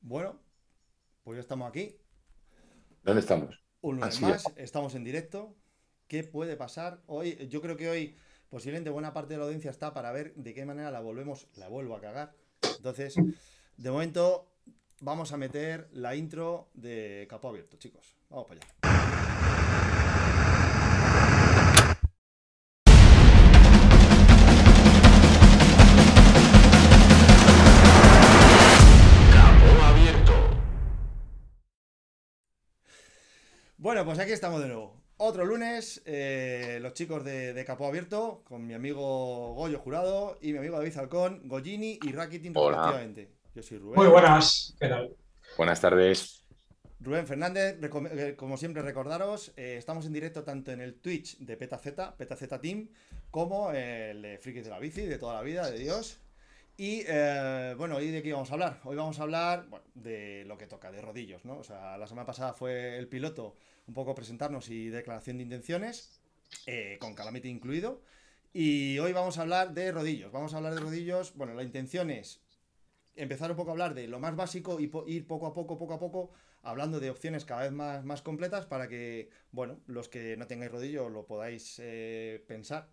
Bueno, pues ya estamos aquí. ¿Dónde estamos? Un lunes más, estamos en directo. ¿Qué puede pasar? Hoy, yo creo que hoy posiblemente buena parte de la audiencia está para ver de qué manera la volvemos, la vuelvo a cagar. Entonces, de momento vamos a meter la intro de Capo Abierto, chicos. Vamos para allá. Bueno, pues aquí estamos de nuevo. Otro lunes, eh, los chicos de, de Capó Abierto, con mi amigo Goyo Jurado y mi amigo David Alcón, Gollini y Rakitin respectivamente. Yo soy Rubén. Muy buenas, ¿qué tal? Buenas tardes. Rubén Fernández, eh, como siempre recordaros, eh, estamos en directo tanto en el Twitch de PetaZ, PetaZ Team, como el de Frikis de la Bici, de toda la vida, de Dios. Y eh, bueno, ¿hoy de qué vamos a hablar? Hoy vamos a hablar bueno, de lo que toca, de rodillos, ¿no? O sea, la semana pasada fue el piloto, un poco presentarnos y declaración de intenciones, eh, con Calamity incluido. Y hoy vamos a hablar de rodillos. Vamos a hablar de rodillos. Bueno, la intención es empezar un poco a hablar de lo más básico y ir poco a poco, poco a poco, hablando de opciones cada vez más, más completas para que, bueno, los que no tengáis rodillo lo podáis eh, pensar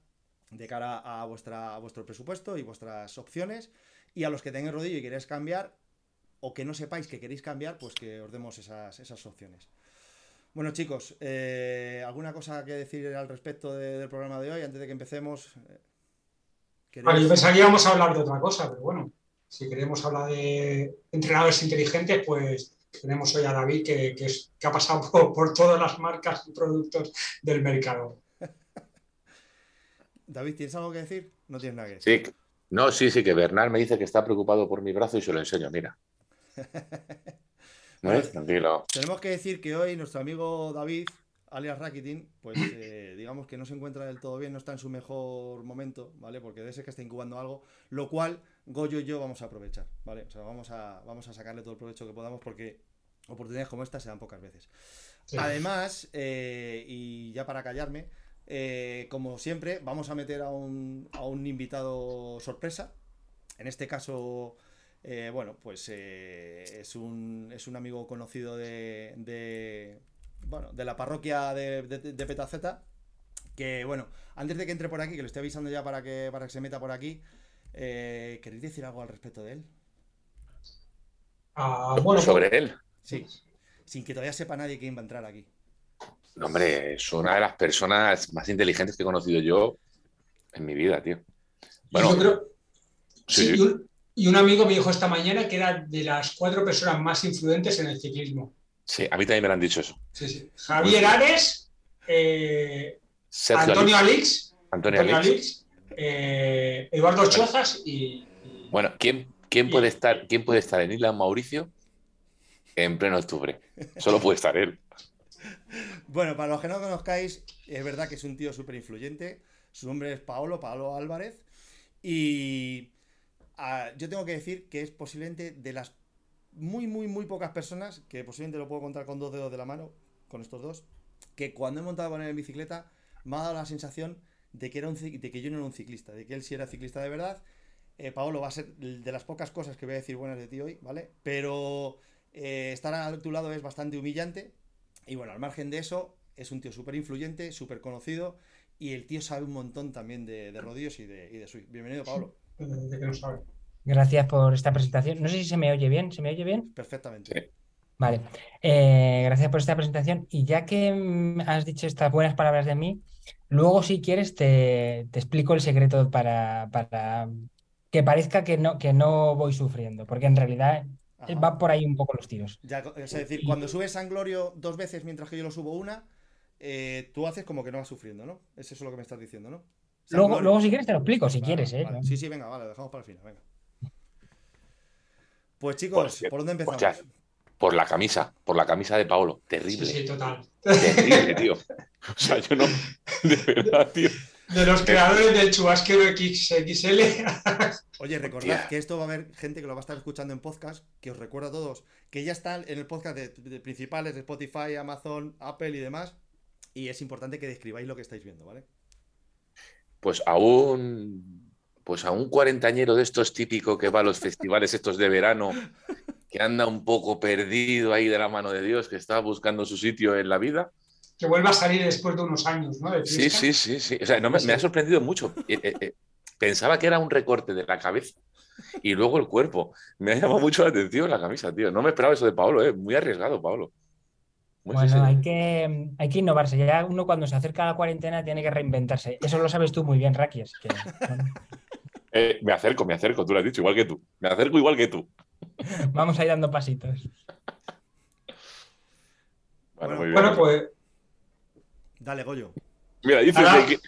de cara a, vuestra, a vuestro presupuesto y vuestras opciones. Y a los que tengáis rodillo y queréis cambiar, o que no sepáis que queréis cambiar, pues que os demos esas, esas opciones. Bueno, chicos, eh, ¿alguna cosa que decir al respecto de- del programa de hoy antes de que empecemos? Eh, ¿queréis- Vale, yo pensaba que íbamos a hablar de otra cosa, pero bueno, si queremos hablar de entrenadores inteligentes, pues tenemos hoy a David que, que es- que ha pasado por, por todas las marcas y productos del mercado. David, ¿tienes algo que decir? No tienes nada que decir. Sí. No, sí, sí, que Bernal me dice que está preocupado por mi brazo y se lo enseño, mira. ¿No es? Tranquilo. Tenemos que decir que hoy nuestro amigo David, alias Rakitin, pues eh, digamos que no se encuentra del todo bien, no está en su mejor momento, ¿vale? Porque debe ser que está incubando algo, lo cual Goyo y yo vamos a aprovechar, ¿vale? O sea, vamos a, vamos a sacarle todo el provecho que podamos porque oportunidades como esta se dan pocas veces. Sí. Además, eh, y ya para callarme, eh, como siempre, vamos a meter a un, a un invitado sorpresa. En este caso, eh, bueno, pues eh, es, un, es un amigo conocido de, de, bueno, de la parroquia de, de, de Petaceta. Que bueno, antes de que entre por aquí, que le estoy avisando ya para que, para que se meta por aquí, eh, ¿queréis decir algo al respecto de él? Ah, bueno, Sobre él. Sí, sin que todavía sepa nadie quién va a entrar aquí. No, hombre, es una de las personas más inteligentes que he conocido yo en mi vida, tío. Bueno, yo creo- sí, sí, y, un, y un amigo me dijo esta mañana que era de las cuatro personas más influyentes en el ciclismo. sí, a mí también me lo han dicho eso. Sí, sí. Javier Ares, eh, Antonio Alix, Antonio Alix. Alix, eh, Eduardo Chozas y, y- Bueno, ¿quién, quién puede estar, quién puede estar en Isla Mauricio en pleno octubre? Solo puede estar él. Bueno, para los que no conozcáis, es verdad que es un tío súper influyente. Su nombre es Paolo, Paolo Álvarez. Y ah, yo tengo que decir que es posiblemente de las muy, muy, muy pocas personas, que posiblemente lo puedo contar con dos dedos de la mano, con estos dos, que cuando he montado con él en bicicleta me ha dado la sensación de que, era de que yo no era un ciclista, de que él sí era ciclista de verdad. Eh, Paolo va a ser de las pocas cosas que voy a decir buenas de ti hoy, ¿vale? Pero eh, estar a tu lado es bastante humillante. Y bueno, al margen de eso, es un tío súper influyente, súper conocido. Y el tío sabe un montón también de, de rodillos y de, y de swing. Bienvenido, Pablo. de que no sabe. Gracias por esta presentación. No sé si se me oye bien. ¿Se me oye bien? Perfectamente. Vale. Eh, gracias por esta presentación. Y ya que has dicho estas buenas palabras de mí, luego si quieres te, te explico el secreto para, para que parezca que no, que no voy sufriendo, porque en realidad Ajá. va por ahí un poco los tiros. Ya, es decir, cuando subes San Glorio dos veces mientras que yo lo subo una, eh, tú haces como que no vas sufriendo, ¿no? Es eso lo que me estás diciendo, ¿no? Luego, luego si quieres te lo explico, si Vale, quieres, ¿eh? vale. Sí, sí, venga, vale, lo dejamos para el final, venga. Pues chicos, Pues, ¿por dónde pues empezamos? ya, por la camisa, por la camisa de Paolo. Sí, Terrible, sí, total. terrible, tío. O sea, yo no, de verdad, tío. De los creadores del chubasquero XXL. Oye, recordad que esto va a haber gente que lo va a estar escuchando en podcast, que os recuerdo a todos que ya están en el podcast de, de principales de Spotify, Amazon, Apple y demás. Y es importante que describáis lo que estáis viendo, ¿vale? Pues a un, pues a un cuarentañero de estos típico que va a los festivales estos de verano que anda un poco perdido ahí de la mano de Dios, que está buscando su sitio en la vida. Que vuelva a salir después de unos años, ¿no? sí, sí, sí, sí. O sea, no, me, me, ha sorprendido mucho. Eh, eh, eh, pensaba que era un recorte de la cabeza y luego el cuerpo. Me ha llamado mucho la atención la camisa, tío. No me esperaba eso de Pablo, ¿eh? Muy arriesgado, Pablo. bueno, hay que, hay que innovarse. Ya uno cuando se acerca a la cuarentena tiene que reinventarse. Eso lo sabes tú muy bien, Raki. Que, eh, me acerco, me acerco, tú lo has dicho, igual que tú. Me acerco igual que tú. Vamos a ir dando pasitos. Bueno, bueno pues. Dale, Goyo. Mira, dice que...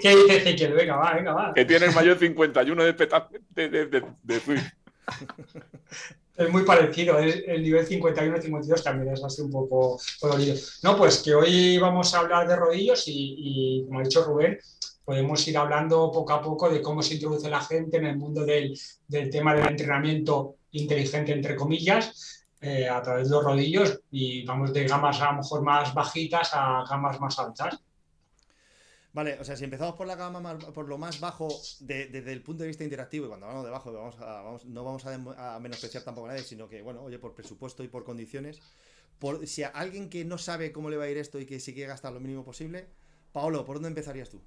¿Qué dice Ezequiel? Venga, va, venga, va. Que tiene el mayor 51 de, de, de, de, de Es muy parecido, el nivel 51-52 también es así un poco dolorido. No, pues que hoy vamos a hablar de rodillos y, y, como ha dicho Rubén, podemos ir hablando poco a poco de cómo se introduce la gente en el mundo del, del tema del entrenamiento inteligente, entre comillas, eh, a través de los rodillos y vamos de gamas a lo mejor más bajitas a gamas más altas. Vale, o sea, si empezamos por la gama más, por lo más bajo desde el punto de vista interactivo, y cuando hablamos de bajo vamos vamos, no vamos a, menospreciar tampoco a nadie, sino que, bueno, oye, por presupuesto y por condiciones, por, si a alguien que no sabe cómo le va a ir esto y que si quiere gastar lo mínimo posible, Paolo, ¿por dónde empezarías tú?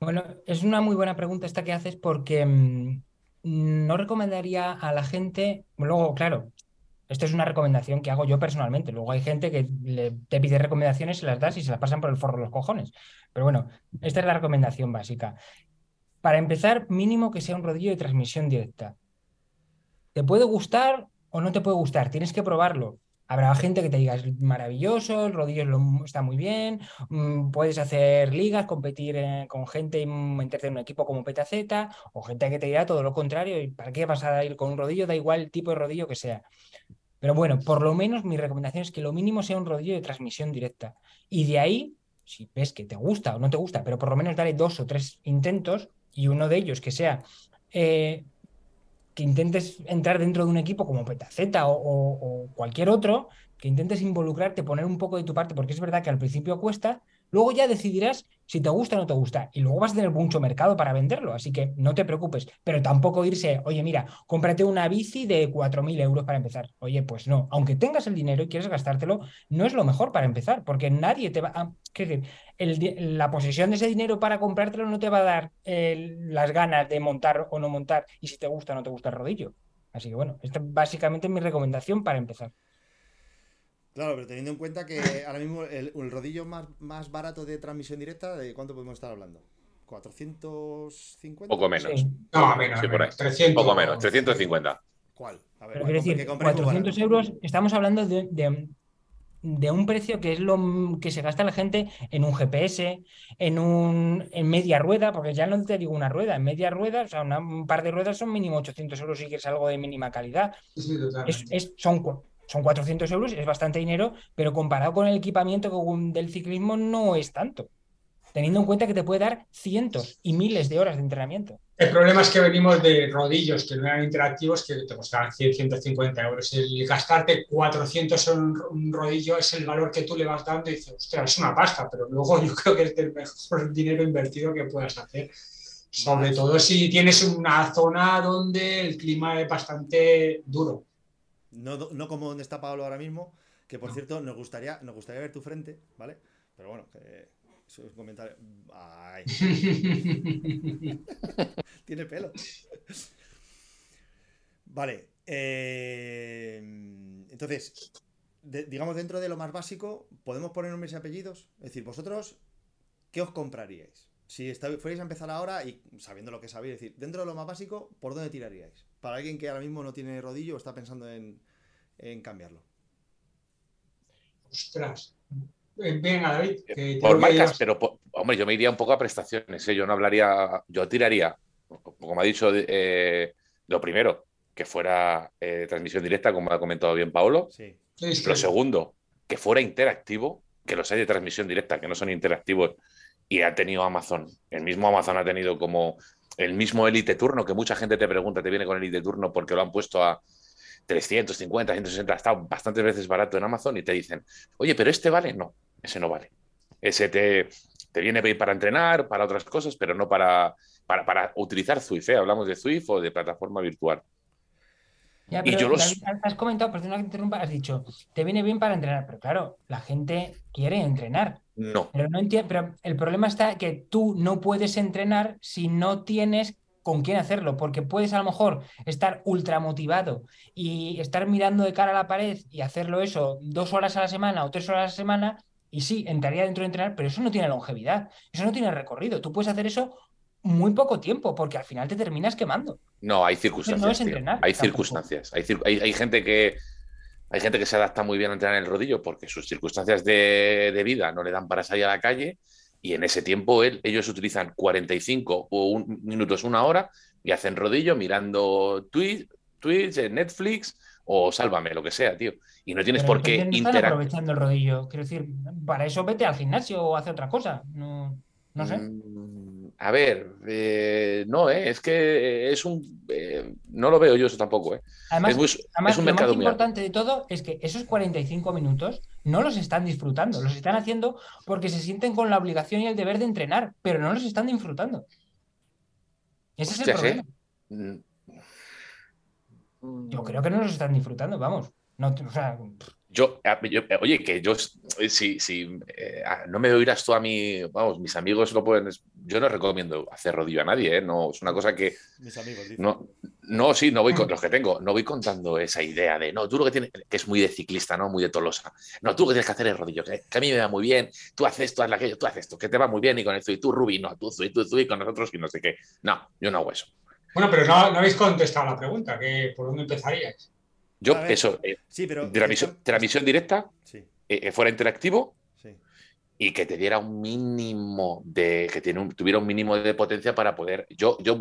Bueno, es una muy buena pregunta esta que haces porque mm, no recomendaría a la gente, luego, claro, esto es una recomendación que hago yo personalmente. Luego hay gente que te pide recomendaciones, se las das y se las pasan por el forro de los cojones. Pero bueno, esta es la recomendación básica. Para empezar, mínimo que sea un rodillo de transmisión directa. ¿Te puede gustar o no te puede gustar? Tienes que probarlo. Habrá gente que te diga, es maravilloso, el rodillo está muy bien, mm, puedes hacer ligas, competir eh, con gente y meterte en un equipo como PTZ, o gente que te dirá todo lo contrario, ¿y para qué vas a ir con un rodillo? Da igual el tipo de rodillo que sea. Pero bueno, por lo menos mi recomendación es que lo mínimo sea un rodillo de transmisión directa. Y de ahí, si ves que te gusta o no te gusta, pero por lo menos dale dos o tres intentos y uno de ellos que sea eh, que intentes entrar dentro de un equipo como Petaceta o, o, cualquier otro, que intentes involucrarte, poner un poco de tu parte, porque es verdad que al principio cuesta, luego ya decidirás si te gusta o no te gusta, y luego vas a tener mucho mercado para venderlo, así que no te preocupes, pero tampoco irse, oye, mira, cómprate una bici de 4.000 euros para empezar. Oye, pues no, aunque tengas el dinero y quieres gastártelo, no es lo mejor para empezar, porque nadie te va a... la posesión de ese dinero para comprártelo no te va a dar las ganas de montar o no montar, y si te gusta o no te gusta el rodillo. Así que bueno, esta básicamente es mi recomendación para empezar. Claro, pero teniendo en cuenta que ahora mismo el, rodillo más, más, barato de transmisión directa, ¿de cuánto podemos estar hablando? ¿450? Poco menos. No, menos, sí, por ahí. 300. Poco menos, 350. ¿Cuál? A ver, quiero decir, 400 euros, estamos hablando de, de, un precio que es lo que se gasta la gente en un GPS, en un en media rueda, porque ya no te digo una rueda, en media rueda, o sea, un par de ruedas son mínimo 800 euros si quieres algo de mínima calidad. Sí, es, es, son son 400 euros, es bastante dinero, pero comparado con el equipamiento del ciclismo no es tanto, teniendo en cuenta que te puede dar cientos y miles de horas de entrenamiento. El problema es que venimos de rodillos que no eran interactivos, que te costaban 100, 150 euros. El gastarte 400 en un rodillo es el valor que tú le vas dando y dices, ostras, es una pasta, pero luego yo creo que es el mejor dinero invertido que puedas hacer. Sobre todo si tienes una zona donde el clima es bastante duro. No, como donde está Pablo ahora mismo, que por cierto nos gustaría, nos gustaría ver tu frente, ¿vale? Pero bueno, que eso es un comentario. Ay. Tiene pelo. Vale. Eh, entonces, digamos, dentro de lo más básico, ¿podemos poner nombres y apellidos? Es decir, vosotros, ¿qué os compraríais? Si fuerais a empezar ahora y sabiendo lo que sabéis, decir, dentro de lo más básico, ¿por dónde tiraríais? Para alguien que ahora mismo no tiene rodillo o está pensando en, cambiarlo. Ostras. Venga, David. Eh, por marcas, pero hombre, yo me iría un poco a prestaciones. ¿eh? Yo no hablaría, yo tiraría, como ha dicho, eh, lo primero, que fuera transmisión directa, como ha comentado bien Paolo. Sí. Lo segundo, que fuera interactivo, que los hay de transmisión directa, que no son interactivos, y ha tenido Amazon. El mismo Amazon ha tenido como el mismo Elite Turno, que mucha gente te pregunta, te viene con el Elite Turno porque lo han puesto a 350, 160, ha estado bastantes veces barato en Amazon y te dicen, oye, pero este vale, no, ese no vale. Ese te, te viene para entrenar, para otras cosas, pero no para, para, utilizar Zwift. Hablamos de Zwift o de plataforma virtual. Ya, Y yo los- has comentado, perdona que te interrumpa, has dicho, te viene bien para entrenar, pero claro, la gente quiere entrenar. No. Pero no entiendo, pero el problema está que tú no puedes entrenar si no tienes con quién hacerlo, porque puedes a lo mejor estar ultra motivado y estar mirando de cara a la pared y hacerlo eso dos horas a la semana o tres horas a la semana, y sí, entraría dentro de entrenar, pero eso no tiene longevidad, eso no tiene recorrido. Tú puedes hacer eso muy poco tiempo, porque al final te terminas quemando. No, hay circunstancias. No es entrenar, Hay tampoco. circunstancias. Hay, cir- hay, hay gente que. Hay gente que se adapta muy bien a entrenar en el rodillo porque sus circunstancias de, de vida no le dan para salir a la calle y en ese tiempo él- ellos utilizan 45 o un, minutos, una hora y hacen rodillo mirando Twitch, Twitch, eh, Netflix o Sálvame, lo que sea, tío. Y no tienes Pero por qué no interactuar. aprovechando el rodillo. Quiero decir, para eso vete al gimnasio o hace otra cosa. No, no sé. Mm, A ver, eh, no, eh, es que es un. eh, no lo veo yo eso tampoco, eh. Además, es, muy- además es un lo más importante de todo es que esos 45 minutos no los están disfrutando, los están haciendo porque se sienten con la obligación y el deber de entrenar, pero no los están disfrutando. Ese es el problema. Mm. Yo creo que no los están disfrutando, vamos. No, o sea, Yo, eh, oye, que yo, eh, si, si eh, no me oirás tú a mí, vamos, mis amigos lo pueden, yo no recomiendo hacer rodillo a nadie, ¿eh? No, es una cosa que, Mis amigos, dice. no, no, sí, no voy con los que tengo, no voy contando esa idea de, no, tú lo que tienes, que es muy de ciclista, ¿no? Muy de Tolosa, no, tú lo que tienes que hacer es rodillo, que, que a mí me va muy bien, tú haces esto, haz aquello, tú haces esto, que te va muy bien y con esto, y tú, Rubi, no, tú, tú, tú, tú, y con nosotros y no sé qué. No, yo no hago eso. Bueno, pero no, no habéis contestado la pregunta, que ¿por dónde empezaríais? Yo, ver. eso, eh, Sí, pero. transmisión, transmisión directa, Sí, eh, que fuera interactivo, sí. y que te diera un mínimo de, que tiene un- tuviera un mínimo de potencia para poder, yo, yo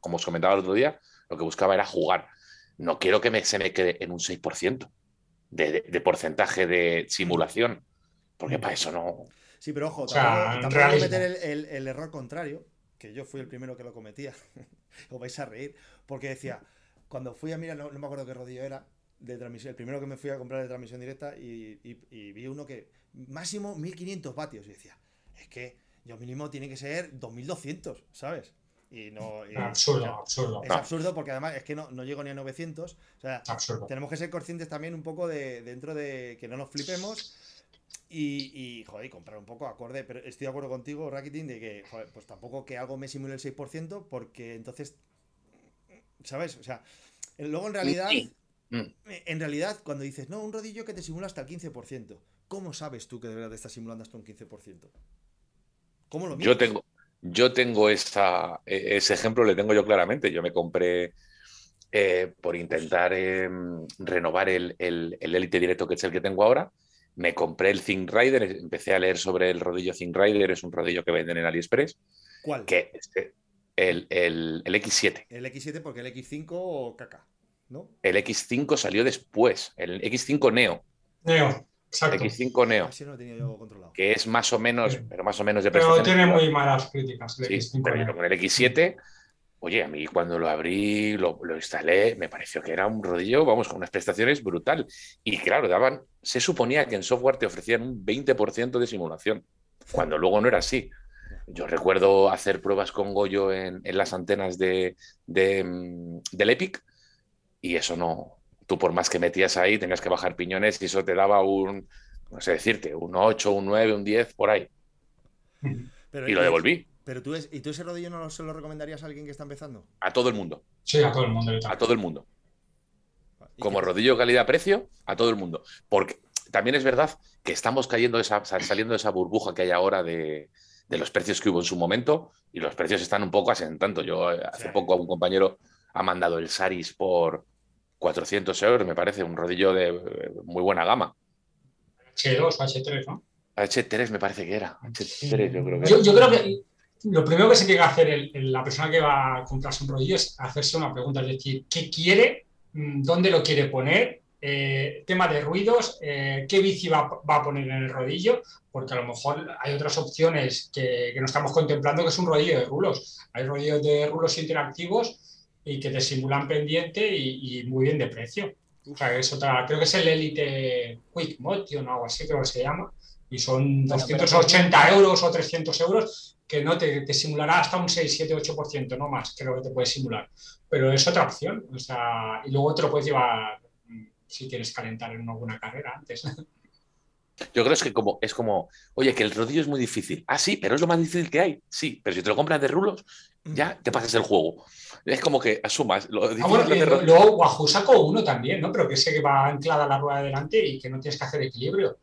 como os comentaba el otro día, lo que buscaba era jugar. No quiero que me, se me quede en un 6% de, de- de porcentaje de simulación, porque para eso no... Sí, pero ojo, sea, tampoco, realismo. cometer el, el- el error contrario, que yo fui el primero que lo cometía. Os vais a reír, porque decía, cuando fui a mirar, no, no me acuerdo qué rodillo era, de transmisión, el primero que me fui a comprar de transmisión directa y, y- y vi uno que máximo 1500 vatios. Y decía, es que yo mínimo tiene que ser 2200, ¿sabes? Y no. y- Absurdo, o sea, absurdo, Es No. absurdo porque además es que no, no llego ni a 900. O sea, absurdo. tenemos que ser conscientes también un poco de dentro de que no nos flipemos y, y, joder, comprar un poco acorde. Pero estoy de acuerdo contigo, Rakitin, de que, joder, pues tampoco que algo me simule el 6%, porque entonces, ¿sabes? O sea, luego en realidad, Sí. Mm. en realidad, cuando dices, no, un rodillo que te simula hasta el 15%, ¿cómo sabes tú que de verdad te está simulando hasta un 15%? ¿Cómo lo mides? Yo tengo, yo tengo esa, e- ese ejemplo, le tengo yo claramente. Yo me compré eh, por intentar eh, renovar el, el, el Elite Directo, que es el que tengo ahora. Me compré el Think Rider, empecé a leer sobre el rodillo Think Rider, es un rodillo que venden en AliExpress, ¿Cuál? que el, el, el X7. El X7 porque el X5 o caca, ¿no? El X5 salió después, el X5 Neo, Neo, exacto. X5 Neo, Así no lo tenía yo controlado. que es más o menos, Sí. pero más o menos de Pero tiene muy malas críticas. el Sí, X5 pero Neo. yo con el X7, oye, a mí cuando lo abrí, lo, lo instalé, me pareció que era un rodillo, vamos, con unas prestaciones brutal. Y claro, daban, se suponía que en software te ofrecían un 20% de simulación, cuando luego no era así. Yo recuerdo hacer pruebas con Goyo en, en las antenas de, de, mm, del Epic y eso no, tú por más que metías ahí tenías que bajar piñones y eso te daba un, no sé decirte, un 8, un 9, un 10, por ahí. Pero, Y lo devolví Pero tú, es, ¿y tú ese rodillo no lo- se lo recomendarías a alguien que está empezando? a todo el mundo, Sí, a todo el mundo. a todo el mundo. ¿Y como rodillo calidad-precio a todo el mundo. Porque también es verdad que estamos cayendo esa, sal- saliendo de esa burbuja que hay ahora de, de los precios que hubo en su momento y los precios están un poco asentando. Yo eh, hace Sí. poco a un compañero ha mandado el Saris por 400 euros, me parece, un rodillo de eh, muy buena gama. H2 o H3, ¿no? H3 me parece que era. H3 yo creo que Yo, era. yo creo que lo primero que se tiene que hacer el- el- la persona que va a comprarse un rodillo es hacerse una pregunta, es decir, ¿qué quiere? Mm, ¿Dónde lo quiere poner? Eh, tema de ruidos, eh, ¿qué bici va, va a poner en el rodillo? Porque a lo mejor hay otras opciones que, que no estamos contemplando, que es un rodillo de rulos. Hay rodillos de rulos interactivos y que te simulan pendiente y, y muy bien de precio. O sea, es otra, creo que es el Elite Quick Motion o algo así, creo que se llama, Y son 280 euros o 300 euros que no te, simulará hasta un 6, 7, 8%, no más, creo que te puede simular. Pero es otra opción. O sea, y luego te lo puedes llevar mm, si quieres calentar en alguna carrera antes. Yo creo que como, es como, oye, que el rodillo es muy difícil. Ah, sí, pero es lo más difícil que hay. Sí, pero si te lo compras de rulos, ya te pasas el juego. Es como que asumas. Lo ah, bueno, luego Wahoo sacó uno también, ¿no? Pero que sé que va anclada a la rueda de delante y que no tienes que hacer equilibrio.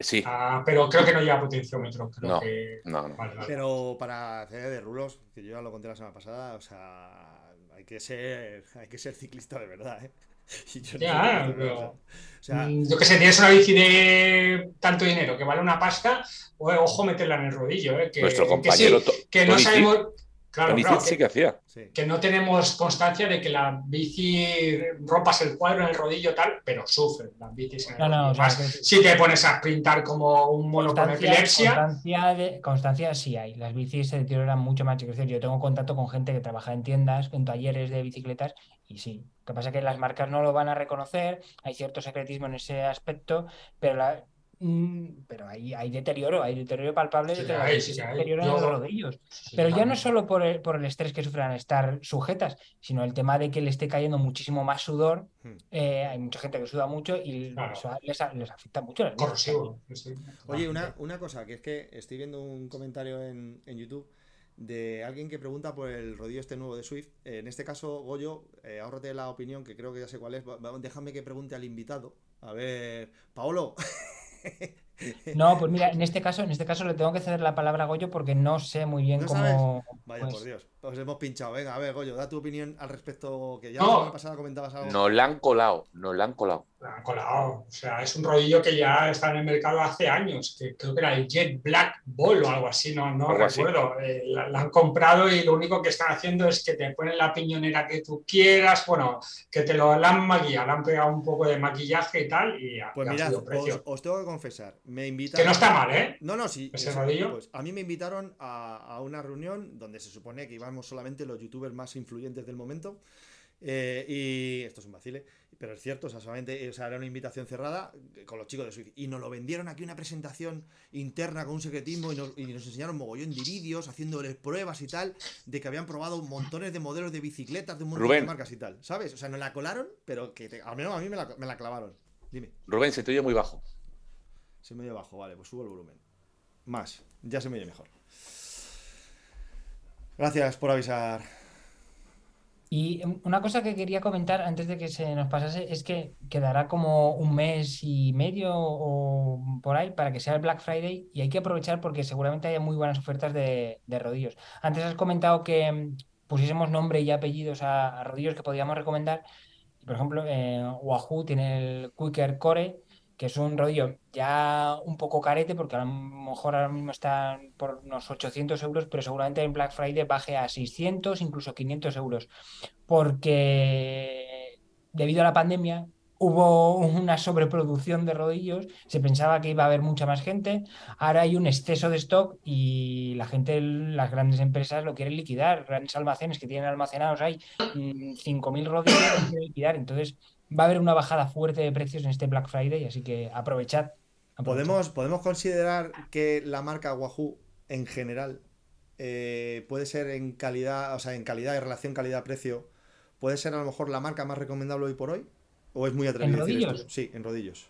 Sí. Ah, pero creo que no lleva potenciómetro. Creo no, que... no, no. Pero para hacer de rulos, que yo ya lo conté la semana pasada, o sea, hay que ser, hay que ser ciclista de verdad, ¿eh? Yo ya, pero, mm, yo que sé, tienes una bici de tanto dinero que vale una pasta, ojo meterla en el rodillo. ¿eh? Que, Nuestro compañero que, no sabemos. Claro, claro sí que hacía. Que no tenemos constancia de que la bici rompas el cuadro en el rodillo tal, pero sufre las bicis en el no, si te pones a pintar como un mono con epilepsia. Constancia, de, constancia sí hay. Las bicis se deterioran mucho más. Yo tengo contacto con gente que trabaja en tiendas, en talleres de bicicletas, y sí. Lo que pasa es que las marcas no lo van a reconocer, hay cierto secretismo en ese aspecto, pero la, Mm, pero hay, hay deterioro, hay deterioro palpable de deterioro en los rodillos. pero ya no solo por el, por el estrés que sufren estar sujetas, sino el tema de que le esté cayendo muchísimo más sudor. Hmm. Eh, hay mucha gente que suda mucho y les, afecta mucho. Corrosivo. Oye, una, una, cosa, que es que estoy viendo un comentario en, en, YouTube de alguien que pregunta por el rodillo este nuevo de Swift. en este caso, Goyo, eh, ahorrate la opinión, que creo que ya sé cuál es. Déjame que pregunte al invitado. A ver, Paolo. No, pues mira, en este caso, en este caso le tengo que ceder la palabra a Goyo porque no sé muy bien cómo. Vaya pues por Dios. Pues hemos pinchado. Venga, a ver, Goyo, da tu opinión al respecto. Que ya la semana pasada comentabas algo. Nos la han colado, nos la han colado. La han colado. O sea, es un rodillo que ya está en el mercado hace años. Que creo que era el Jet Black Ball o algo así, no, no recuerdo. Eh, la, han comprado y lo único que están haciendo es que te ponen la piñonera que tú quieras. Bueno, que te lo han maquillado, le han pegado un poco de maquillaje y tal. Y pues mirad, os, os, tengo que confesar. Me invitaron. Que no está mal, ¿eh? No, no, sí. Ese rodillo. Pues, a mí me invitaron a, a una reunión donde se supone que solamente los youtubers más influyentes del momento. Eh, y esto es un vacile, pero es cierto, o sea, solamente o sea, era una invitación cerrada con los chicos de Swift. Y nos lo vendieron aquí una presentación interna con un secretismo y nos, y nos enseñaron mogollón de vídeos, haciéndoles pruebas y tal, de que habían probado montones de modelos de bicicletas de un montón de marcas y tal, ¿sabes? O sea, nos la colaron, pero que al menos a mí me la, me la clavaron. Dime. Rubén, se te oye muy bajo. Se me oye bajo, vale, pues subo el volumen. Más, ya se me oye mejor. Gracias por avisar. Y una cosa que quería comentar antes de que se nos pasase es que quedará como un mes y medio o por ahí para que sea el Black Friday y hay que aprovechar porque seguramente haya muy buenas ofertas de, rodillos. Antes has comentado que mm, pusiésemos nombre y apellidos a, rodillos que podíamos recomendar. Por ejemplo, eh, Wahoo tiene el Quicker Core que es un rodillo ya un poco carete, porque a lo mejor ahora mismo están por unos 800 euros, pero seguramente en Black Friday baje a 600, incluso 500 euros, porque debido a la pandemia hubo una sobreproducción de rodillos, se pensaba que iba a haber mucha más gente, ahora hay un exceso de stock y la gente, las grandes empresas lo quieren liquidar, grandes almacenes que tienen almacenados hay 5.000 mm, rodillos lo quieren liquidar, entonces va a haber una bajada fuerte de precios en este Black Friday, así que aprovechad. ¿Podemos, ¿Podemos considerar que la marca Wahoo en general eh, puede ser en calidad, o sea, en calidad de relación calidad-precio, puede ser a lo mejor la marca más recomendable hoy por hoy? ¿O es muy atrevido? ¿En rodillos? Sí, en rodillos.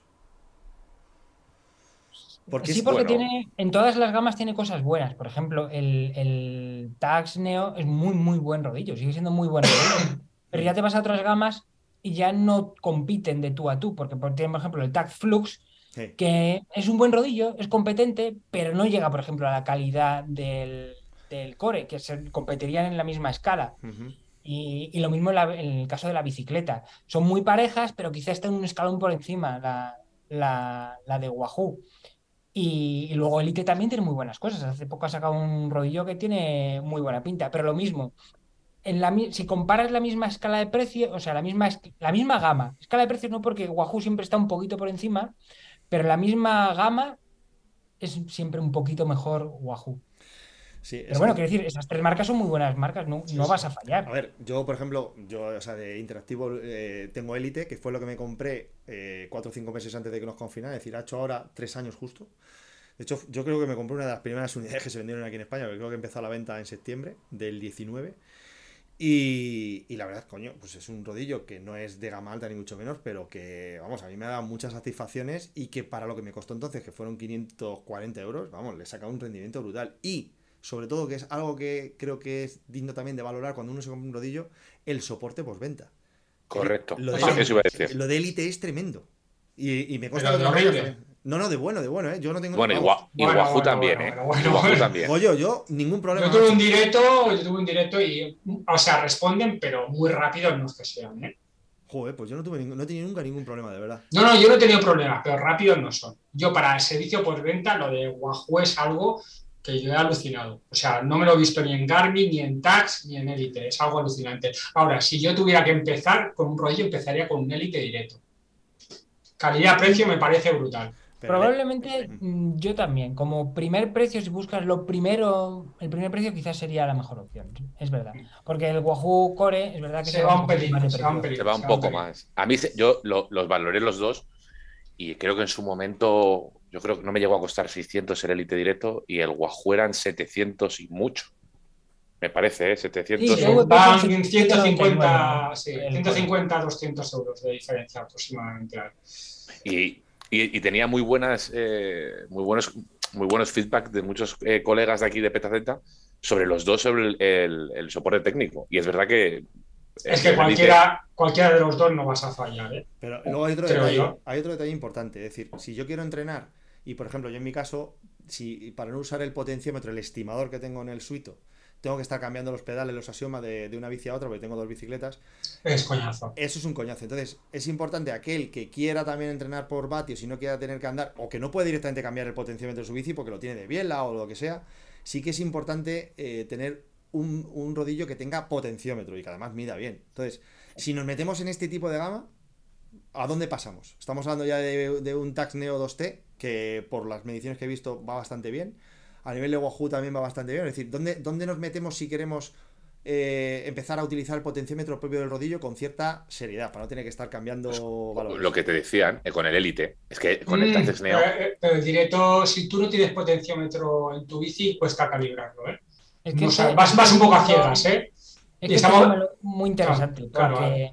Porque sí, porque tiene, en todas las gamas tiene cosas buenas. Por ejemplo, el, el Tax Neo es muy, muy buen rodillo, sigue siendo muy buen rodillo. Pero ya te vas a otras gamas y ya no compiten de tú a tú, porque por ejemplo, el Tag Flux, que es un buen rodillo, es competente, pero no llega, por ejemplo, a la calidad del, core, que se competirían en la misma escala. y, lo mismo en, el caso de la bicicleta. Son muy parejas, pero quizás están un escalón por encima la, de Wahoo. Y, y, luego Elite también tiene muy buenas cosas. Hace poco ha sacado un rodillo que tiene muy buena pinta, pero lo mismo, si comparas la misma escala de precio, o sea, la misma, la misma gama, escala de precios no porque Wahoo siempre está un poquito por encima, pero la misma gama es siempre un poquito mejor Wahoo. Sí, pero bueno, quiero decir, esas tres marcas son muy buenas marcas, no, vas a fallar. A ver, yo, por ejemplo, yo, o sea, de interactivo eh, tengo Elite, que fue lo que me compré eh, cuatro o cinco meses antes de que nos confinaran, es decir, ha hecho ahora tres años justo. De hecho, yo creo que me compré una de las primeras unidades que se vendieron aquí en España, porque creo que empezó la venta en septiembre del 19. Y, y, la verdad, coño, pues es un rodillo que no es de gama alta ni mucho menos, pero que, vamos, a mí me ha dado muchas satisfacciones y que para lo que me costó entonces, que fueron 540 euros, vamos, le he sacado un rendimiento brutal. Y, sobre todo, que es algo que creo que es digno también de valorar cuando uno se compra un rodillo, el soporte postventa. Correcto, lo de, eso iba a decir. Lo de élite es tremendo. Y, y me cuesta... Pero. No, no, de bueno, de bueno, ¿eh? Yo no tengo... Bueno, y, vamos, Gua- y Bueno, Wahoo bueno, también, bueno, ¿eh? también. Goyo, yo, ningún problema. Yo tuve un directo, yo tuve un directo y, o sea, responden, pero muy rápido no es que sean, ¿eh? Joder, pues yo no tuve ningún- no he tenido nunca ningún problema, de verdad. No, no, yo no he tenido problemas, pero rápidos no son. Yo para el servicio por venta, lo de Wahoo es algo que yo he alucinado. O sea, no me lo he visto ni en Garmin, ni en Tax, ni en Elite. Es algo alucinante. Ahora, si yo tuviera que empezar con un rollo, empezaría con un Elite directo. Calidad-precio me parece brutal. Pero, Probablemente mm, yo también. Como primer precio, si buscas lo primero, el primer precio quizás sería la mejor opción. Es verdad. Porque el Wahoo Core es verdad que Se va un pelín, más de se va un pelín. Se va un se poco más. A mí, se- yo lo- los valoré los dos y creo que en su momento, yo creo que no me llegó a costar 600 el Elite Directo y el Wahoo eran 700 y mucho. Me parece, ¿eh? 700. Sí, Van precio 150, 199, sí, el 150 200 euros de diferencia aproximadamente. Y, y- y tenía muy buenas, eh, muy buenos, muy buenos feedback de muchos eh, colegas de aquí de Petaceta sobre los dos sobre el, el- el soporte técnico. Y es verdad que Es que cualquiera, cualquiera de los dos no vas a fallar, ¿eh? pero luego hay otro, detalle, hay otro detalle importante. Es decir, si yo quiero entrenar, y por ejemplo, yo en mi caso, si para no usar el potenciómetro, el estimador que tengo en el suito, tengo que estar cambiando los pedales, los axiomas de, de una bici a otra, porque tengo dos bicicletas, Es coñazo. eso es un coñazo. Entonces, es importante aquel que quiera también entrenar por vatios y no quiera tener que andar, o que no puede directamente cambiar el potenciómetro de su bici porque lo tiene de biela o lo que sea, sí que es importante eh, tener un, un rodillo que tenga potenciómetro y que además mida bien. Entonces, si nos metemos en este tipo de gama, ¿a dónde pasamos? Estamos hablando ya de, de un Tax Neo 2T, que por las mediciones que he visto va bastante bien. A nivel de Wahoo también va bastante bien. Es decir, ¿dónde, dónde nos metemos si queremos eh, empezar a utilizar el potenciómetro propio del rodillo con cierta seriedad, para no tener que estar cambiando valores? lo que te decían eh, con el Elite. Es que con el Mm, Taxis Neo. eh, eh, pero el directo, si tú no tienes potenciómetro en tu bici, cuesta calibrarlo, ¿eh? Es No sé, vas, vas un poco a ciegas, ¿eh? Es Y que estamos- esto es muy interesante, Claro, porque,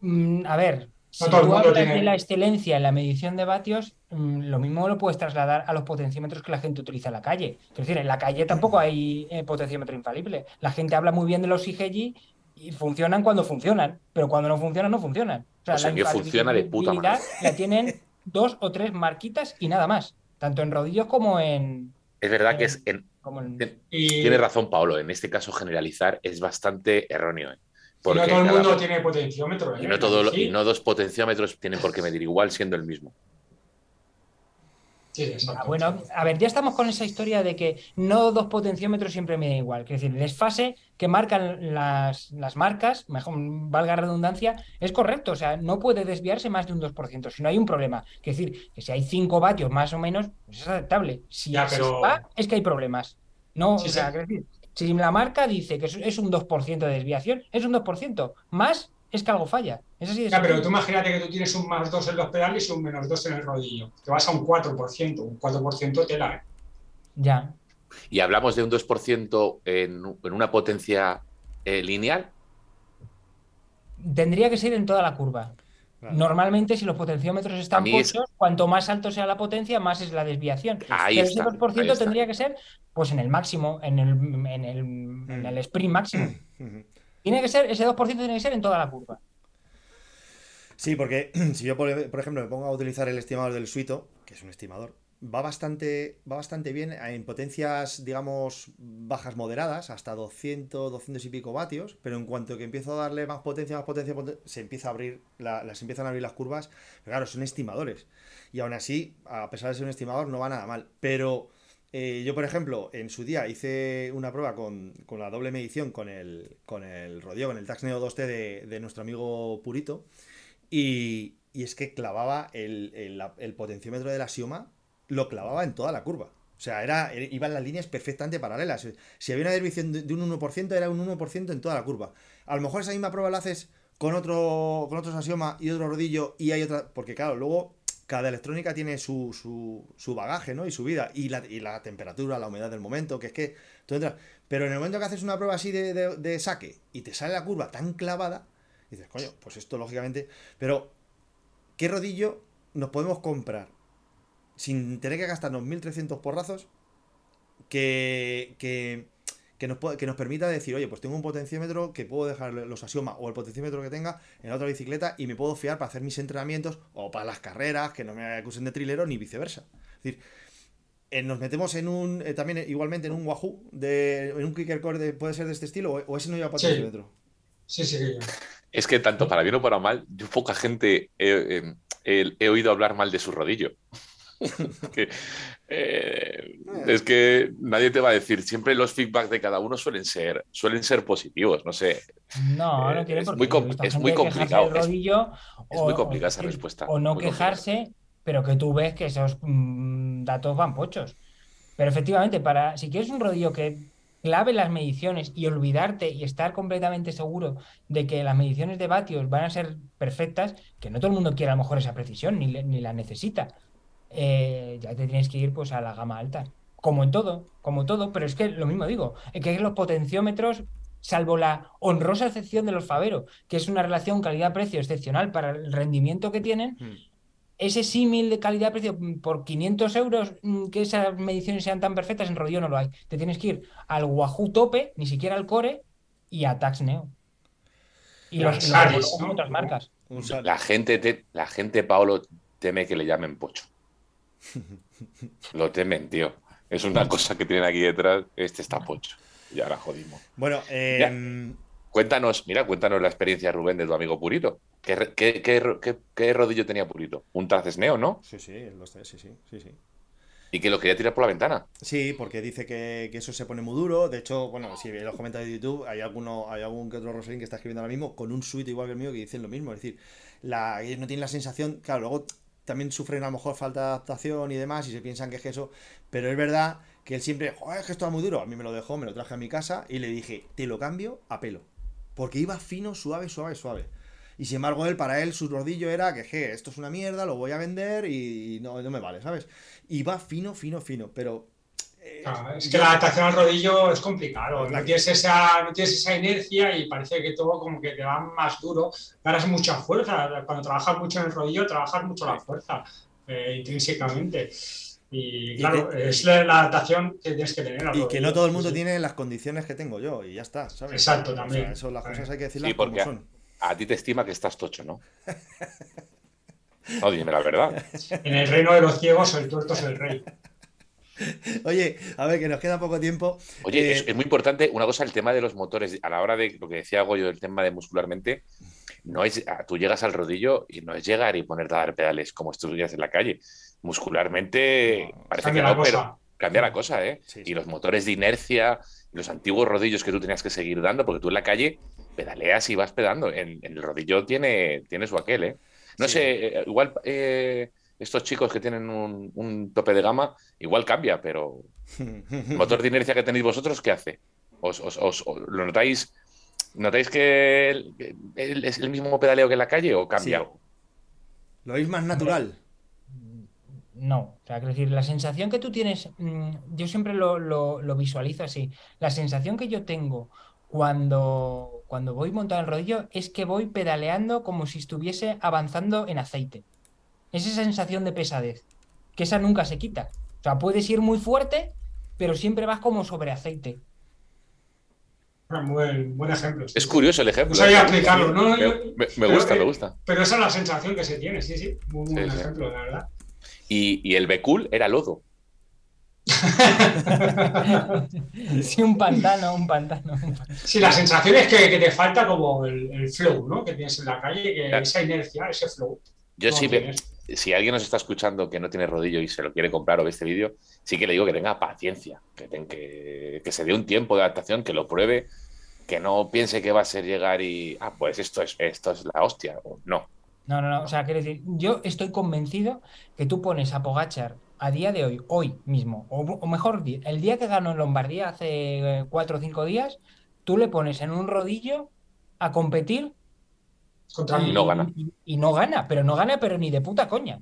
mm, a ver, si todo el tú mundo hablas tiene- de la excelencia en la medición de vatios, mm, lo mismo lo puedes trasladar a los potenciómetros que la gente utiliza en la calle. Es decir, en la calle tampoco hay eh, potenciómetro infalible. La gente habla muy bien de los IGG y funcionan cuando funcionan, pero cuando no funcionan, no funcionan. O sea, la mío funciona de puta infalibilidad la tienen dos o tres marquitas y nada más, tanto en rodillos como en... Es verdad que es en- Como en... Y, tiene razón Pablo, en este caso generalizar es bastante erróneo. ¿eh? Y no todo el cada- mundo tiene potenciómetro, ¿eh? y no todo lo- Sí, y no dos potenciómetros tienen por qué medir igual siendo el mismo. sí, exacto. Ah, Bueno, a ver, ya estamos con esa historia de que no dos potenciómetros siempre miden igual. Es decir, el desfase que marcan las, las marcas, mejor valga la redundancia, es correcto. O sea, no puede desviarse más de un 2%, si no hay un problema. Es decir, que si hay 5 vatios más o menos, pues es aceptable. Si, Ya, pero- va, es que hay problemas. No, Sí, o sea, sí. quiero decir, si la marca dice que es, un 2% de desviación, es un 2%. Más es que algo falla. Es así de Ya, pero tú imagínate que tú tienes un más 2 en los pedales y un menos 2 en el rodillo. Te vas a un 4%, un 4% tela, ¿eh? Ya. Y hablamos de un 2% en, en una potencia eh, lineal. Tendría que ser en toda la curva. Claro. Normalmente, si los potenciómetros están es- puestos, cuanto más alto sea la potencia, más es la desviación. Ahí Pero está, ese 2% ahí está. tendría que ser pues en el máximo, en el, en el, en el sprint máximo. Ujú. Tiene que ser, ese 2% tiene que ser en toda la curva. Sí, porque si yo, por, por ejemplo, me pongo a utilizar el estimador del suito, que es un estimador, va bastante, va bastante bien en potencias, digamos, bajas moderadas, hasta 200, 200 y pico vatios, pero en cuanto que empiezo a darle más potencia, más potencia, poten- se empieza a abrir, la- las empiezan a abrir las curvas, pero claro, son estimadores. Y aún así, a pesar de ser un estimador, no va nada mal. Pero eh, yo, por ejemplo, en su día hice una prueba con, con la doble medición con el, con el con el Tax Neo 2T de, de nuestro amigo Purito. Y, y es que clavaba el, el, el potenciómetro de la Sioma, lo clavaba en toda la curva. O sea, era, iban las líneas perfectamente paralelas. Si había una desviación de, un 1%, era un 1% en toda la curva. A lo mejor esa misma prueba la haces con otro con otros Asioma y otro rodillo y hay otra. Porque claro, luego cada electrónica tiene su, su, su bagaje, ¿no? Y su vida, y la, y la temperatura, la humedad del momento, que es que tú entras. Pero en el momento que haces una prueba así de, de- de saque y te sale la curva tan clavada, dices, coño, pues esto lógicamente. Pero, ¿qué rodillo nos podemos comprar sin tener que gastarnos 1300 porrazos que, que, que, nos, que nos permita decir, oye, pues tengo un potenciómetro que puedo dejar los axiomas o el potenciómetro que tenga en la otra bicicleta y me puedo fiar para hacer mis entrenamientos o para las carreras, que no me acusen de trilero ni viceversa. Es decir, eh, nos metemos en un, eh, también eh, igualmente en un Wahoo, de, en un kicker core de- puede ser de este estilo o, o ese no lleva Sí. potenciómetro. Sí, sí, sí. Es que tanto para bien o para mal, yo poca gente he, he- he- he oído hablar mal de su rodillo. Que, eh, es que nadie te va a decir, siempre los feedbacks de cada uno suelen ser, suelen ser positivos, no sé. No, no Eh, tiene es muy es muy complicado, es- rodillo es o- muy complicada esa respuesta, O no quejarse, pero que tú ves que esos mm, datos van pochos. Pero efectivamente, para, si quieres un rodillo que clave las mediciones y olvidarte y estar completamente seguro de que las mediciones de vatios van a ser perfectas, que no todo el mundo quiere a lo mejor esa precisión ni, le- ni la necesita, eh, ya te tienes que ir pues a la gama alta. Como en todo, como todo, pero es que lo mismo digo, es que los potenciómetros, salvo la honrosa excepción de los Favero, que es una relación calidad-precio excepcional para el rendimiento que tienen, Hmm. ese símil de calidad-precio por 500 euros, mm, que esas mediciones sean tan perfectas, en rodillo no lo hay. Te tienes que ir al Wahoo tope, ni siquiera al Core, y a Tax Neo. Y los, y los con otras marcas. La gente, te- la gente, Paolo, teme que le llamen pocho. Lo temen, tío. Es una cosa que tienen aquí detrás. Este está pocho. Y ahora jodimos. Bueno, eh, Cuéntanos, mira, cuéntanos la experiencia, Rubén, de tu amigo Purito. ¿Qué, rodillo tenía Purito? Un Traces Neo, ¿no? sí, sí, los tres, sí, sí, sí, sí. Y que lo quería tirar por la ventana. Sí, porque dice que, que eso se pone muy duro. De hecho, bueno, si veis los comentarios de YouTube, hay alguno, hay algún que otro Rosalín que está escribiendo ahora mismo con un suite igual que el mío que dicen lo mismo. Es decir, la, ellos no tienen la sensación, claro, luego también sufren a lo mejor falta de adaptación y demás y se piensan que es eso. Pero es verdad que él siempre, joder, es que esto va muy duro. A mí me lo dejó, me lo traje a mi casa y le dije, te lo cambio a pelo. Porque iba fino, suave, suave, suave. Y sin embargo, él, para él, su rodillo era que, je, esto es una mierda, lo voy a vender y no, no me vale, ¿sabes? Y va fino, fino, fino. Pero eh, Claro, es que la adaptación al rodillo es complicado. No tienes, esa, no tienes esa inercia y parece que todo como que te va más duro. Ganas mucha fuerza. Cuando trabajas mucho en el rodillo, trabajas mucho la fuerza eh, intrínsecamente. Y Y claro, que- es la, la adaptación que tienes que tener. al Y que rodillo. no todo el mundo Sí, tiene las condiciones que tengo yo, y ya está, ¿sabes? Exacto, O sea, también. eso las cosas hay que decirlas Sí, como son. A ti te estima que estás tocho, ¿no? No, dime la verdad. En el reino de los ciegos, el tuerto es el rey. Oye, a ver, que nos queda poco tiempo. Oye, Eh, es, es muy importante una cosa, el tema de los motores. A la hora de lo que decía Goyo, el tema de muscularmente, no es, ah, tú llegas al rodillo y no es llegar y ponerte a dar pedales como estuvieras en la calle. Muscularmente No, parece que no, pero cambia la cosa, ¿eh? Sí, Y sí. los motores de inercia, los antiguos rodillos que tú tenías que seguir dando, porque tú en la calle pedaleas y vas pedando. En, en el rodillo tiene, tiene su aquel, ¿eh? No Sí. sé, eh, igual eh, estos chicos que tienen un, un tope de gama, igual cambia, pero el motor de inercia que tenéis vosotros, ¿qué hace? ¿Os, os- os- os- lo notáis? ¿Notáis que el- que el- es el mismo pedaleo que en la calle o cambia Sí. algo? Lo veis más natural. No, o sea, quiero decir, la sensación que tú tienes, mm, yo siempre lo, lo- lo visualizo así. La sensación que yo tengo cuando, cuando voy montado en el rodillo es que voy pedaleando como si estuviese avanzando en aceite. Es esa sensación de pesadez, que esa nunca se quita. O sea, puedes ir muy fuerte, pero siempre vas como sobre aceite. Buen, buen ejemplo. sí, Es curioso el ejemplo. No sabía ¿eh? Me, Yo- me- gusta, eh, me gusta. Pero esa es la sensación que se tiene, sí, sí. Muy Sí, buen sí. ejemplo, la verdad. Y, y el Becul era lodo. Sí, un pantano, un pantano. un pantano. Sí, la sensación es que, que te falta como el, el flow, ¿no? Que tienes en la calle, que Claro. esa inercia, ese flow. Yo sí, tienes. Si alguien nos está escuchando que no tiene rodillo y se lo quiere comprar o ve este vídeo, sí que le digo que tenga paciencia, que, ten- que, se dé un tiempo de adaptación, que lo pruebe, que no piense que va a ser llegar y, ah, pues esto es, esto es la hostia. O No, No, no, no. O sea, quiero decir, yo estoy convencido que tú pones a Pogachar a día de hoy, hoy mismo, o, o mejor, el día que ganó en Lombardía hace eh, cuatro o cinco días, tú le pones en un rodillo a competir Contra Y no gana. y, y no gana, pero no gana, pero ni de puta coña.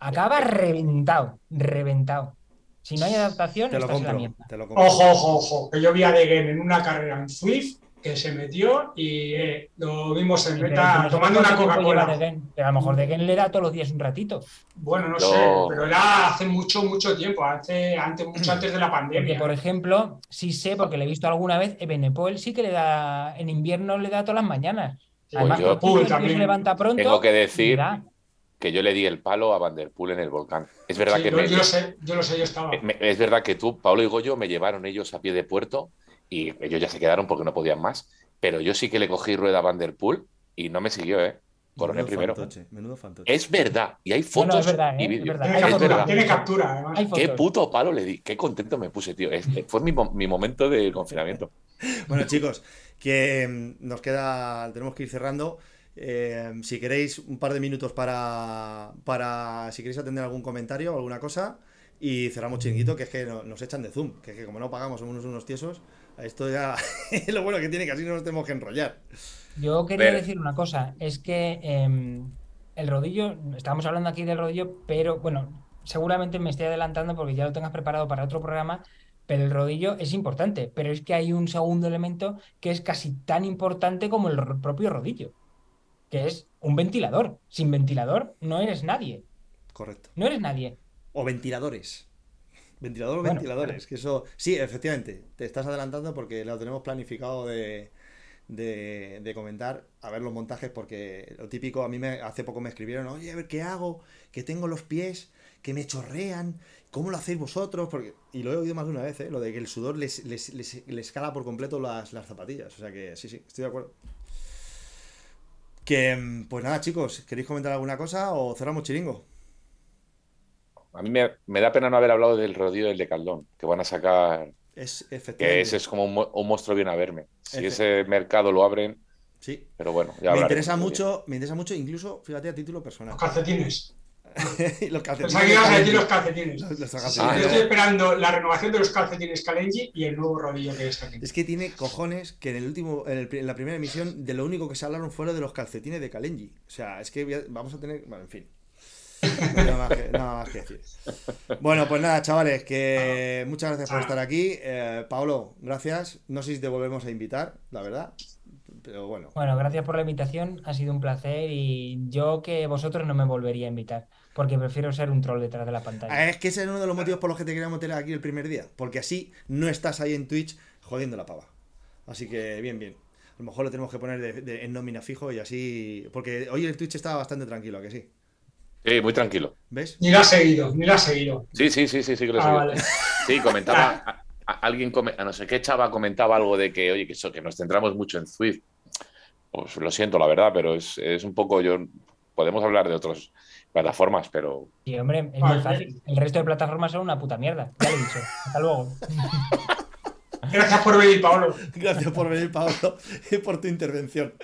acaba reventado, reventado. Si no hay adaptación, Te lo estás en la mierda. Te lo compro. Ojo, ojo, ojo, que yo vi a Degen en una carrera en Swift que se metió y eh, lo vimos en si tomando una Coca-Cola. A lo mejor de Gen le da todos los días un ratito. Bueno, no No. sé, pero era hace mucho, mucho tiempo, hace, antes, mucho antes de la Porque, pandemia. por ejemplo, sí sé, porque le he visto alguna vez, Ebenepol sí que le da, en invierno le da todas las mañanas. Sí, Además, yo- que el tío Pool también. se levanta pronto. Tengo que decir que yo le di el palo a Van der Poel en el volcán. Es verdad Sí, que yo, me- yo sé, yo lo sé, yo estaba. me- es verdad que tú, Pablo y Goyo, me llevaron ellos a pie de puerto y ellos ya se quedaron porque no podían más. Pero yo sí que le cogí rueda a Van der Poel y no me siguió, ¿eh? Coroné Menudo primero. fantoche, menudo fantoche. Es verdad, y hay No, fotos no, es verdad, y ¿eh? Es vídeos. Tiene captura, verdad. tiene captura, además. Qué puto palo le di, qué contento me puse, tío. Fue mi, mo- mi momento de confinamiento. Bueno, chicos, que mm, nos queda, tenemos que ir cerrando. Eh, si queréis un par de minutos para, para, si queréis atender algún comentario o alguna cosa, y cerramos chinguito, que es que no- nos echan de Zoom, que es que como no pagamos, somos unos, unos tiesos, esto ya es lo bueno que tiene, que así no nos tenemos que enrollar. Yo quería decir una cosa, es que em, el rodillo, estamos hablando aquí del rodillo, pero bueno, seguramente me estoy adelantando porque ya lo tengas preparado para otro programa, pero el rodillo es importante, pero es que hay un segundo elemento que es casi tan importante como el ro- propio rodillo, que es un ventilador. Sin ventilador no eres nadie, Correcto. no eres nadie. O ventiladores. Ventilador o Bueno, ventiladores, que eso, sí, efectivamente, te estás adelantando porque lo tenemos planificado de, de, comentar, a ver los montajes, porque lo típico, a mí me, hace poco me escribieron, oye, a ver qué hago, que tengo los pies, que me chorrean, ¿cómo lo hacéis vosotros? Porque, y lo he oído más de una vez, ¿eh? lo de que el sudor les, les, les, por completo las, las zapatillas, o sea que sí, sí, estoy de acuerdo. Que, mm, pues nada, chicos, ¿queréis comentar alguna cosa o cerramos chiringo? A mí me, me da pena no haber hablado del rodillo del de Caldón, que van a sacar, Es que efectivamente. ese es como un, un monstruo bien a verme. Si ese mercado lo abren, Sí, pero bueno, ya me interesa mucho, me interesa mucho, incluso, fíjate, a título personal. Los calcetines. los calcetines. Ibas a decir los calcetines. Los- los Sí, calcetines. yo Ah, estoy no. esperando la renovación de los calcetines Kalenji y el nuevo rodillo que está aquí. Es que tiene cojones que en el último, en, el en la primera emisión, de lo único que se hablaron fuera de los calcetines de Kalenji. O sea, es que vamos a tener. Bueno, en fin. Nada más, que, nada más que decir. Bueno, pues nada, chavales, que muchas gracias por estar aquí. Eh, Paolo, gracias. No sé si te volvemos a invitar, la verdad. Pero bueno. Bueno, gracias por la invitación, ha sido un placer y yo que vosotros no me volvería a invitar, porque prefiero ser un troll detrás de la pantalla. Ah, Es que ese es uno de los motivos por los que te queríamos tener aquí el primer día. Porque así no estás ahí en Twitch jodiendo la pava. Así que bien, bien. A lo mejor lo tenemos que poner de- de- en nómina fijo y así. Porque hoy el Twitch estaba bastante tranquilo, ¿a que sí? Sí, muy tranquilo. ¿Ves? Ni la ha seguido, ni la ha seguido. Sí, sí, sí, sí, sí que lo he Ah, seguido. vale. Sí, comentaba, a- a- alguien, come- a no sé qué chava comentaba algo de que, oye, que, eso, que nos centramos mucho en Swift. Pues lo siento, la verdad, pero es, es un poco, yo, podemos hablar de otras plataformas, pero Y hombre, es Vale. muy fácil. El resto de plataformas son una puta mierda. Ya lo he dicho. Hasta luego. Gracias por venir, Pablo. Gracias por venir, Pablo, y por tu intervención.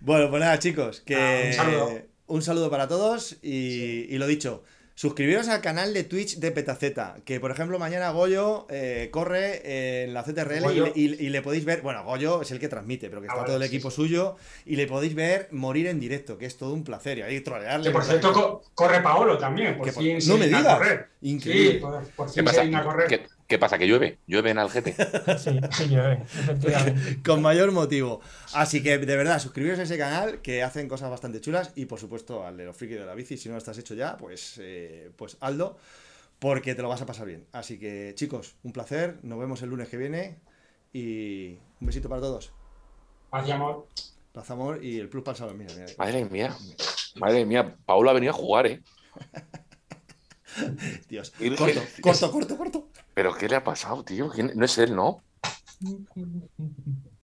Bueno, pues nada, chicos, que Ah, un saludo. Un saludo para todos y, y lo dicho. Suscribiros al canal de Twitch de Petaceta, que por ejemplo mañana Goyo eh, corre en la CTRL y le, y- y le podéis ver, bueno, Goyo es el que transmite, pero que Ah, está vale, todo el sí, equipo sí. suyo y le podéis ver morir en directo, que es todo un placer y ahí trolearle. Que por cierto, co- corre Paolo también. Por Que por- no se me digas. correr. Increíble. Sí, por, por a correr. ¿Qué, qué pasa? ¿Que llueve? ¿Llueve en Algete? Sí, efectivamente. Con mayor motivo. Así que de verdad, suscribiros a ese canal que hacen cosas bastante chulas y por supuesto al de los frikis de la bici. Si no lo estás hecho ya, pues, eh, pues Aldo, porque te lo vas a pasar bien. Así que chicos, un placer. Nos vemos el lunes que viene y un besito para todos. Gracias, amor. Paz, amor y el plus para el salón. Mira, mira. Madre mía, madre mía, Paula ha venido a jugar, ¿eh? Dios. Y- Corto, corto, corto, corto. ¿Pero qué le ha pasado, tío? ¿Quién- No es él, ¿no?